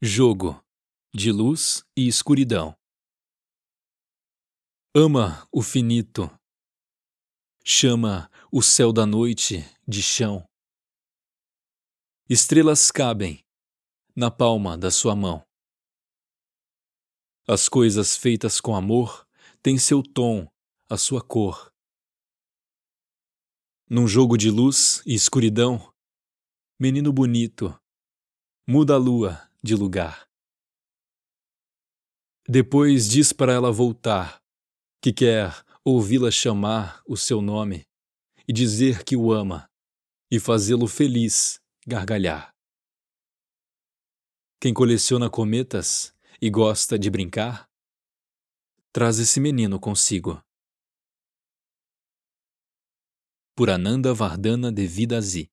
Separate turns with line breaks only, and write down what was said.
Jogo de luz e escuridão. Ama o finito. Chama o céu da noite de chão. Estrelas cabem na palma da sua mão. As coisas feitas com amor têm seu tom, a sua cor. Num jogo de luz e escuridão, menino bonito, muda a lua de lugar. Depois diz para ela voltar, que quer ouvi-la chamar o seu nome e dizer que o ama e fazê-lo feliz gargalhar. Quem coleciona cometas e gosta de brincar, traz esse menino consigo. Por Ananda Vardana Devidazi